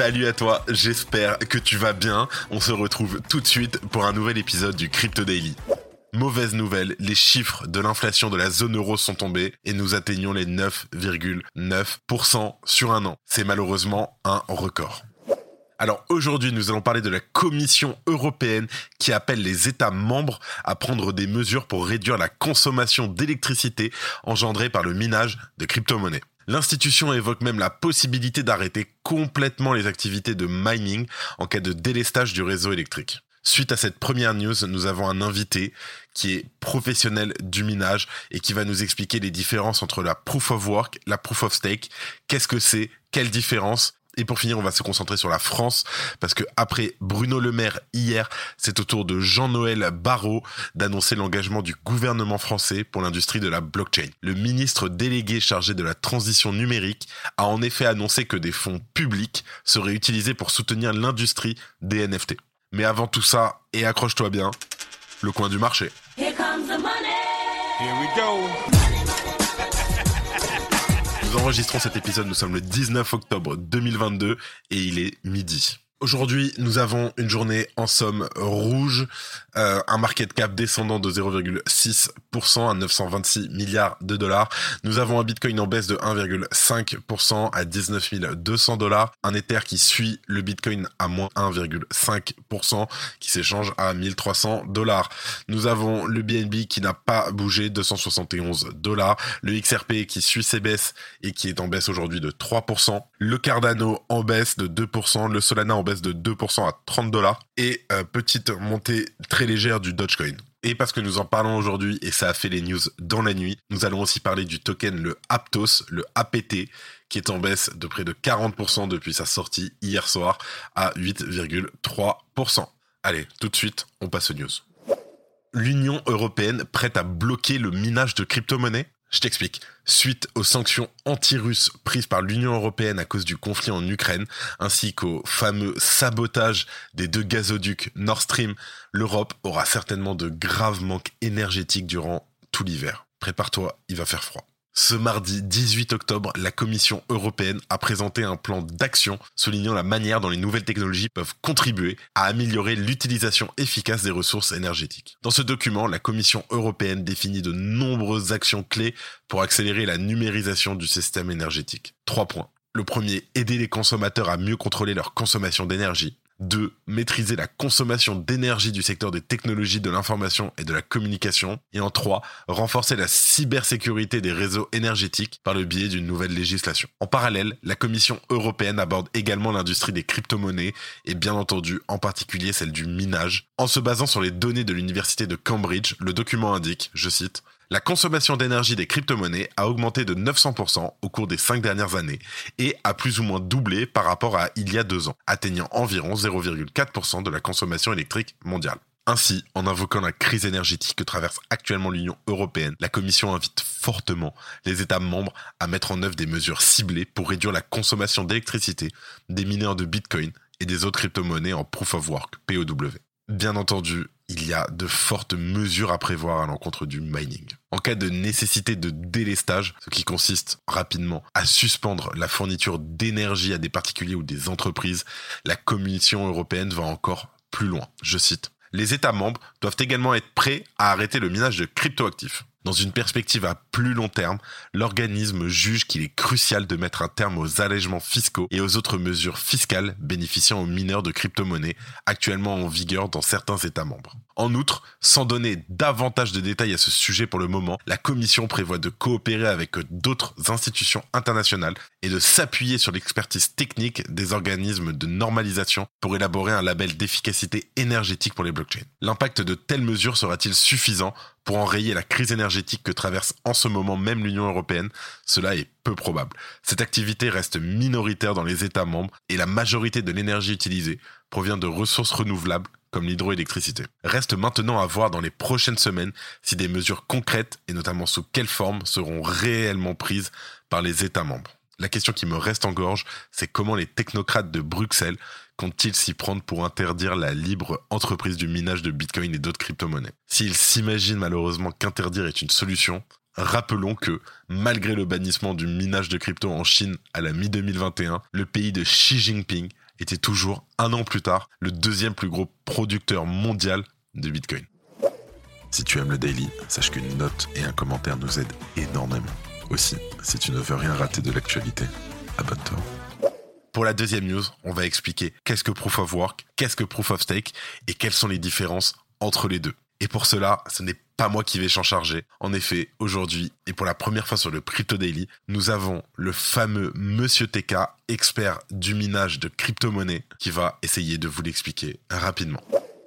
Salut à toi, j'espère que tu vas bien. On se retrouve tout de suite pour un nouvel épisode du Crypto Daily. Mauvaise nouvelle, les chiffres de l'inflation de la zone euro sont tombés et nous atteignons les 9,9% sur un an. C'est malheureusement un record. Alors aujourd'hui, nous allons parler de la Commission européenne qui appelle les États membres à prendre des mesures pour réduire la consommation d'électricité engendrée par le minage de crypto-monnaies. L'institution évoque même la possibilité d'arrêter complètement les activités de mining en cas de délestage du réseau électrique. Suite à cette première news, nous avons un invité qui est professionnel du minage et qui va nous expliquer les différences entre la proof of work, la proof of stake, qu'est-ce que c'est, quelle différence? Et pour finir, on va se concentrer sur la France parce que après Bruno Le Maire hier, c'est au tour de Jean-Noël Barrot d'annoncer l'engagement du gouvernement français pour l'industrie de la blockchain. Le ministre délégué chargé de la transition numérique a en effet annoncé que des fonds publics seraient utilisés pour soutenir l'industrie des NFT. Mais avant tout ça, et accroche-toi bien, le coin du marché. Here comes the money. Here we go. Nous enregistrons cet épisode, nous sommes le 19 octobre 2022 et il est midi. Aujourd'hui, nous avons une journée en somme rouge, euh, un market cap descendant de 0,6% à 926 milliards de dollars. Nous avons un Bitcoin en baisse de 1,5% à 19 200 dollars, un Ether qui suit le Bitcoin à moins 1,5%, qui s'échange à 1300 dollars. Nous avons le BNB qui n'a pas bougé, 271 dollars, le XRP qui suit ses baisses et qui est en baisse aujourd'hui de 3%, le Cardano en baisse de 2%, le Solana en baisse de 2% à 30 dollars et euh, petite montée très légère du Dogecoin. Et parce que nous en parlons aujourd'hui et ça a fait les news dans la nuit, nous allons aussi parler du token le Aptos, le APT, qui est en baisse de près de 40% depuis sa sortie hier soir à 8,3%. Allez, tout de suite, on passe aux news. L'Union européenne prête à bloquer le minage de crypto-monnaies? Je t'explique. Suite aux sanctions anti-russes prises par l'Union européenne à cause du conflit en Ukraine, ainsi qu'au fameux sabotage des deux gazoducs Nord Stream, l'Europe aura certainement de graves manques énergétiques durant tout l'hiver. Prépare-toi, il va faire froid. Ce mardi 18 octobre, la Commission européenne a présenté un plan d'action soulignant la manière dont les nouvelles technologies peuvent contribuer à améliorer l'utilisation efficace des ressources énergétiques. Dans ce document, la Commission européenne définit de nombreuses actions clés pour accélérer la numérisation du système énergétique. Trois points. Le premier, aider les consommateurs à mieux contrôler leur consommation d'énergie. 2. Maîtriser la consommation d'énergie du secteur des technologies de l'information et de la communication. Et en 3. Renforcer la cybersécurité des réseaux énergétiques par le biais d'une nouvelle législation. En parallèle, la Commission européenne aborde également l'industrie des crypto-monnaies et bien entendu en particulier celle du minage. En se basant sur les données de l'université de Cambridge, le document indique, je cite, la consommation d'énergie des crypto-monnaies a augmenté de 900% au cours des cinq dernières années et a plus ou moins doublé par rapport à il y a deux ans, atteignant environ 0,4% de la consommation électrique mondiale. Ainsi, en invoquant la crise énergétique que traverse actuellement l'Union européenne, la Commission invite fortement les États membres à mettre en œuvre des mesures ciblées pour réduire la consommation d'électricité des mineurs de Bitcoin et des autres crypto-monnaies en Proof of Work, POW. Bien entendu, il y a de fortes mesures à prévoir à l'encontre du mining. En cas de nécessité de délestage, ce qui consiste rapidement à suspendre la fourniture d'énergie à des particuliers ou des entreprises, la Commission européenne va encore plus loin. Je cite. Les États membres doivent également être prêts à arrêter le minage de cryptoactifs. Dans une perspective à plus long terme, l'organisme juge qu'il est crucial de mettre un terme aux allègements fiscaux et aux autres mesures fiscales bénéficiant aux mineurs de crypto-monnaies actuellement en vigueur dans certains États membres. En outre, sans donner davantage de détails à ce sujet pour le moment, la Commission prévoit de coopérer avec d'autres institutions internationales et de s'appuyer sur l'expertise technique des organismes de normalisation pour élaborer un label d'efficacité énergétique pour les blockchains. L'impact de telles mesures sera-t-il suffisant pour enrayer la crise énergétique que traverse en ce moment même l'Union européenne Cela est peu probable. Cette activité reste minoritaire dans les États membres et la majorité de l'énergie utilisée provient de ressources renouvelables comme l'hydroélectricité. Reste maintenant à voir dans les prochaines semaines si des mesures concrètes, et notamment sous quelle forme, seront réellement prises par les États membres. La question qui me reste en gorge, c'est comment les technocrates de Bruxelles comptent-ils s'y prendre pour interdire la libre entreprise du minage de Bitcoin et d'autres crypto-monnaies? S'ils s'imaginent malheureusement qu'interdire est une solution, rappelons que, malgré le bannissement du minage de crypto en Chine à la mi-2021, le pays de Xi Jinping était toujours, un an plus tard, le deuxième plus gros producteur mondial de Bitcoin. Si tu aimes le daily, sache qu'une note et un commentaire nous aident énormément. Aussi, si tu ne veux rien rater de l'actualité, abonne-toi. Pour la deuxième news, on va expliquer qu'est-ce que Proof of Work, qu'est-ce que Proof of Stake et quelles sont les différences entre les deux. Et pour cela, ce n'est pas moi qui vais s'en charger. En effet, aujourd'hui, et pour la première fois sur le Crypto Daily, nous avons le fameux Monsieur TK, expert du minage de crypto-monnaies, qui va essayer de vous l'expliquer rapidement.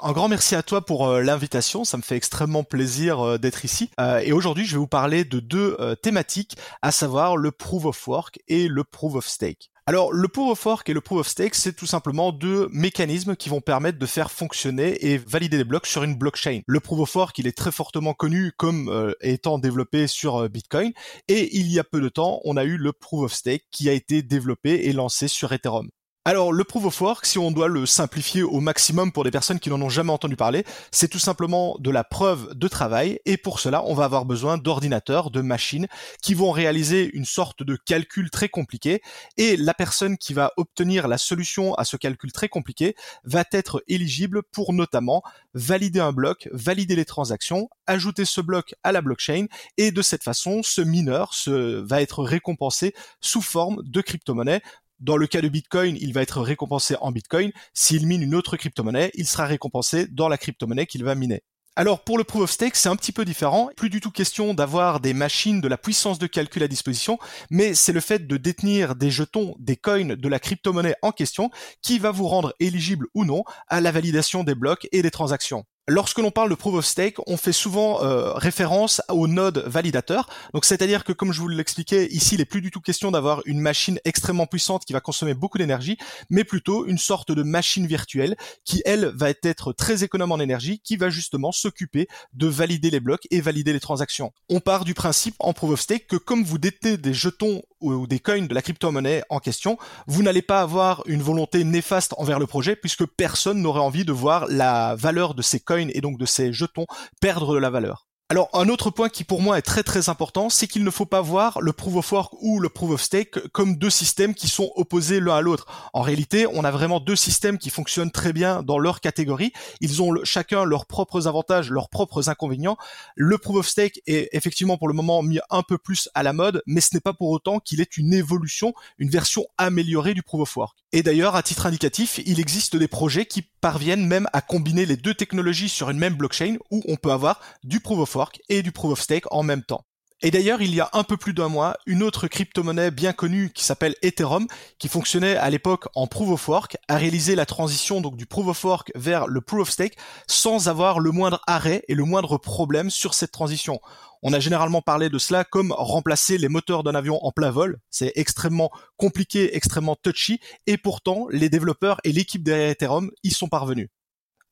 Un grand merci à toi pour euh, l'invitation, ça me fait extrêmement plaisir euh, d'être ici. Euh, et aujourd'hui, je vais vous parler de deux thématiques, à savoir le Proof of Work et le Proof of Stake. Alors, le Proof of Work et le Proof of Stake, c'est tout simplement deux mécanismes qui vont permettre de faire fonctionner et valider les blocs sur une blockchain. Le Proof of Work, il est très fortement connu comme étant développé sur Bitcoin, et il y a peu de temps, on a eu le Proof of Stake qui a été développé et lancé sur Ethereum. Alors, le proof of work, si on doit le simplifier au maximum pour des personnes qui n'en ont jamais entendu parler, c'est tout simplement de la preuve de travail. Et pour cela, on va avoir besoin d'ordinateurs, de machines qui vont réaliser une sorte de calcul très compliqué. Et la personne qui va obtenir la solution à ce calcul très compliqué va être éligible pour notamment valider un bloc, valider les transactions, ajouter ce bloc à la blockchain. Et de cette façon, ce mineur va être récompensé sous forme de crypto-monnaie dans le cas de Bitcoin, il va être récompensé en Bitcoin. S'il mine une autre crypto-monnaie, il sera récompensé dans la crypto-monnaie qu'il va miner. Alors pour le proof of stake, c'est un petit peu différent. Plus du tout question d'avoir des machines de la puissance de calcul à disposition, mais c'est le fait de détenir des jetons, des coins de la crypto-monnaie en question qui va vous rendre éligible ou non à la validation des blocs et des transactions. Lorsque l'on parle de proof of stake, on fait souvent euh, référence au node validateur. Donc c'est-à-dire que comme je vous l'expliquais, ici il n'est plus du tout question d'avoir une machine extrêmement puissante qui va consommer beaucoup d'énergie, mais plutôt une sorte de machine virtuelle qui elle va être très économe en énergie, qui va justement s'occuper de valider les blocs et valider les transactions. On part du principe en proof of stake que comme vous détenez des jetons ou des coins de la crypto-monnaie en question, vous n'allez pas avoir une volonté néfaste envers le projet puisque personne n'aurait envie de voir la valeur de ces coins et donc de ces jetons perdre de la valeur. Alors un autre point qui pour moi est très très important, c'est qu'il ne faut pas voir le proof of work ou le proof of stake comme deux systèmes qui sont opposés l'un à l'autre. En réalité, on a vraiment deux systèmes qui fonctionnent très bien dans leur catégorie. Ils ont chacun leurs propres avantages, leurs propres inconvénients. Le proof of stake est effectivement pour le moment mis un peu plus à la mode, mais ce n'est pas pour autant qu'il est une évolution, une version améliorée du proof of work. Et d'ailleurs, à titre indicatif, il existe des projets qui parviennent même à combiner les deux technologies sur une même blockchain où on peut avoir du proof of et du proof of stake en même temps. Et d'ailleurs, il y a un peu plus d'un mois, une autre crypto-monnaie bien connue qui s'appelle Ethereum, qui fonctionnait à l'époque en proof of work, a réalisé la transition donc du proof of work vers le proof of stake sans avoir le moindre arrêt et le moindre problème sur cette transition. On a généralement parlé de cela comme remplacer les moteurs d'un avion en plein vol. C'est extrêmement compliqué, extrêmement touchy, et pourtant les développeurs et l'équipe derrière Ethereum y sont parvenus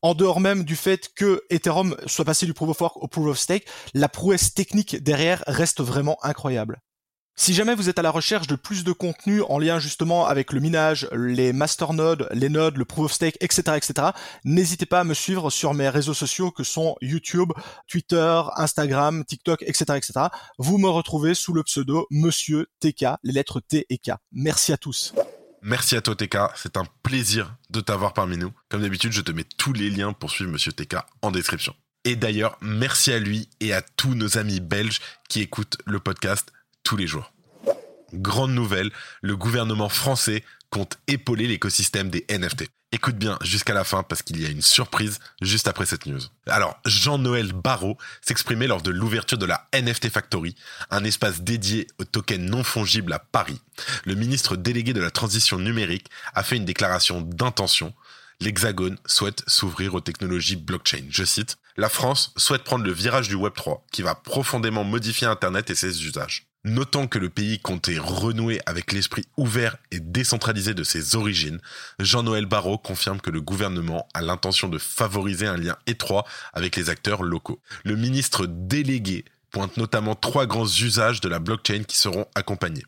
en dehors même du fait que Ethereum soit passé du proof of work au proof of stake, la prouesse technique derrière reste vraiment incroyable. Si jamais vous êtes à la recherche de plus de contenu en lien justement avec le minage, les masternodes, les nodes, le proof of stake, etc., etc., n'hésitez pas à me suivre sur mes réseaux sociaux que sont YouTube, Twitter, Instagram, TikTok, etc., etc. Vous me retrouvez sous le pseudo Monsieur TK, les lettres T et K. Merci à tous. Merci à toi TK, c'est un plaisir de t'avoir parmi nous. Comme d'habitude, je te mets tous les liens pour suivre Monsieur TK en description. Et d'ailleurs, merci à lui et à tous nos amis belges qui écoutent le podcast tous les jours. Grande nouvelle, le gouvernement français compte épauler l'écosystème des NFT. Écoute bien jusqu'à la fin parce qu'il y a une surprise juste après cette news. Alors, Jean-Noël Barrot s'exprimait lors de l'ouverture de la NFT Factory, un espace dédié aux tokens non fongibles à Paris. Le ministre délégué de la transition numérique a fait une déclaration d'intention. L'Hexagone souhaite s'ouvrir aux technologies blockchain. Je cite, La France souhaite prendre le virage du Web3 qui va profondément modifier Internet et ses usages. Notant que le pays comptait renouer avec l'esprit ouvert et décentralisé de ses origines, Jean-Noël Barrot confirme que le gouvernement a l'intention de favoriser un lien étroit avec les acteurs locaux. Le ministre délégué pointe notamment trois grands usages de la blockchain qui seront accompagnés.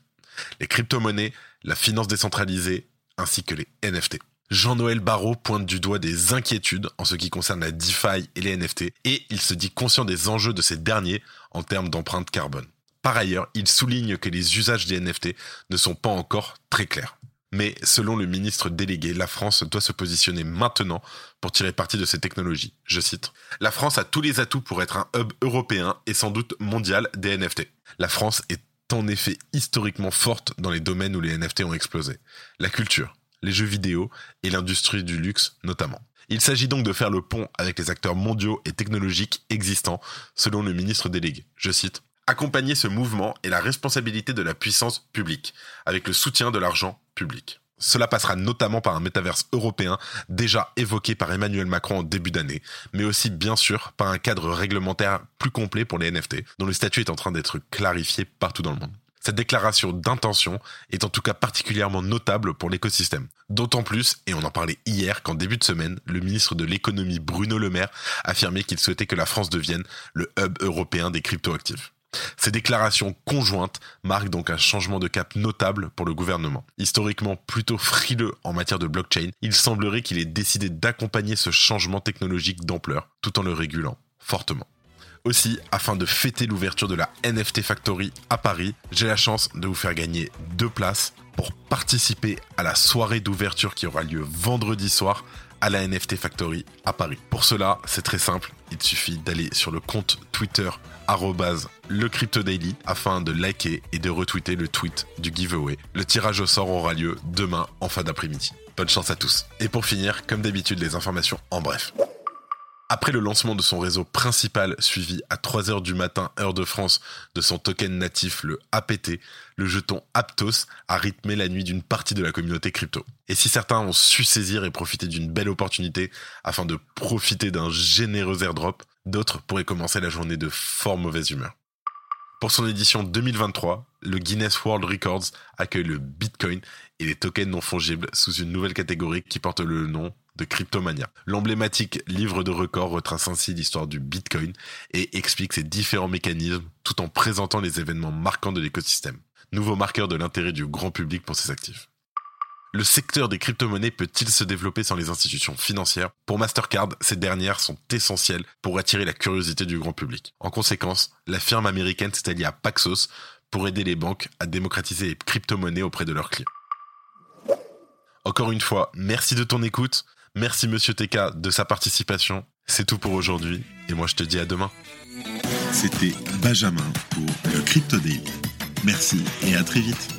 Les crypto-monnaies, la finance décentralisée, ainsi que les NFT. Jean-Noël Barrot pointe du doigt des inquiétudes en ce qui concerne la DeFi et les NFT, et il se dit conscient des enjeux de ces derniers en termes d'empreinte carbone. Par ailleurs, il souligne que les usages des NFT ne sont pas encore très clairs. Mais selon le ministre délégué, la France doit se positionner maintenant pour tirer parti de ces technologies. Je cite La France a tous les atouts pour être un hub européen et sans doute mondial des NFT. La France est en effet historiquement forte dans les domaines où les NFT ont explosé. La culture, les jeux vidéo et l'industrie du luxe notamment. Il s'agit donc de faire le pont avec les acteurs mondiaux et technologiques existants, selon le ministre délégué. Je cite Accompagner ce mouvement est la responsabilité de la puissance publique, avec le soutien de l'argent public. Cela passera notamment par un métaverse européen déjà évoqué par Emmanuel Macron en début d'année, mais aussi bien sûr par un cadre réglementaire plus complet pour les NFT, dont le statut est en train d'être clarifié partout dans le monde. Cette déclaration d'intention est en tout cas particulièrement notable pour l'écosystème. D'autant plus, et on en parlait hier, qu'en début de semaine, le ministre de l'économie Bruno Le Maire affirmait qu'il souhaitait que la France devienne le hub européen des cryptoactifs. Ces déclarations conjointes marquent donc un changement de cap notable pour le gouvernement. Historiquement plutôt frileux en matière de blockchain, il semblerait qu'il ait décidé d'accompagner ce changement technologique d'ampleur tout en le régulant fortement. Aussi, afin de fêter l'ouverture de la NFT Factory à Paris, j'ai la chance de vous faire gagner deux places pour participer à la soirée d'ouverture qui aura lieu vendredi soir à la NFT Factory à Paris. Pour cela, c'est très simple, il suffit d'aller sur le compte Twitter le Crypto Daily afin de liker et de retweeter le tweet du giveaway. Le tirage au sort aura lieu demain en fin d'après-midi. Bonne chance à tous. Et pour finir, comme d'habitude, les informations en bref. Après le lancement de son réseau principal suivi à 3h du matin heure de France de son token natif le APT, le jeton Aptos a rythmé la nuit d'une partie de la communauté crypto. Et si certains ont su saisir et profiter d'une belle opportunité afin de profiter d'un généreux airdrop, d'autres pourraient commencer la journée de fort mauvaise humeur. Pour son édition 2023, le Guinness World Records accueille le Bitcoin et les tokens non fongibles sous une nouvelle catégorie qui porte le nom de Cryptomania. L'emblématique livre de records retrace ainsi l'histoire du Bitcoin et explique ses différents mécanismes tout en présentant les événements marquants de l'écosystème. Nouveau marqueur de l'intérêt du grand public pour ses actifs. Le secteur des crypto-monnaies peut-il se développer sans les institutions financières? Pour Mastercard, ces dernières sont essentielles pour attirer la curiosité du grand public. En conséquence, la firme américaine s'est alliée à Paxos pour aider les banques à démocratiser les crypto-monnaies auprès de leurs clients. Encore une fois, merci de ton écoute. Merci Monsieur TK de sa participation. C'est tout pour aujourd'hui et moi je te dis à demain. C'était Benjamin pour le Crypto. Merci et à très vite.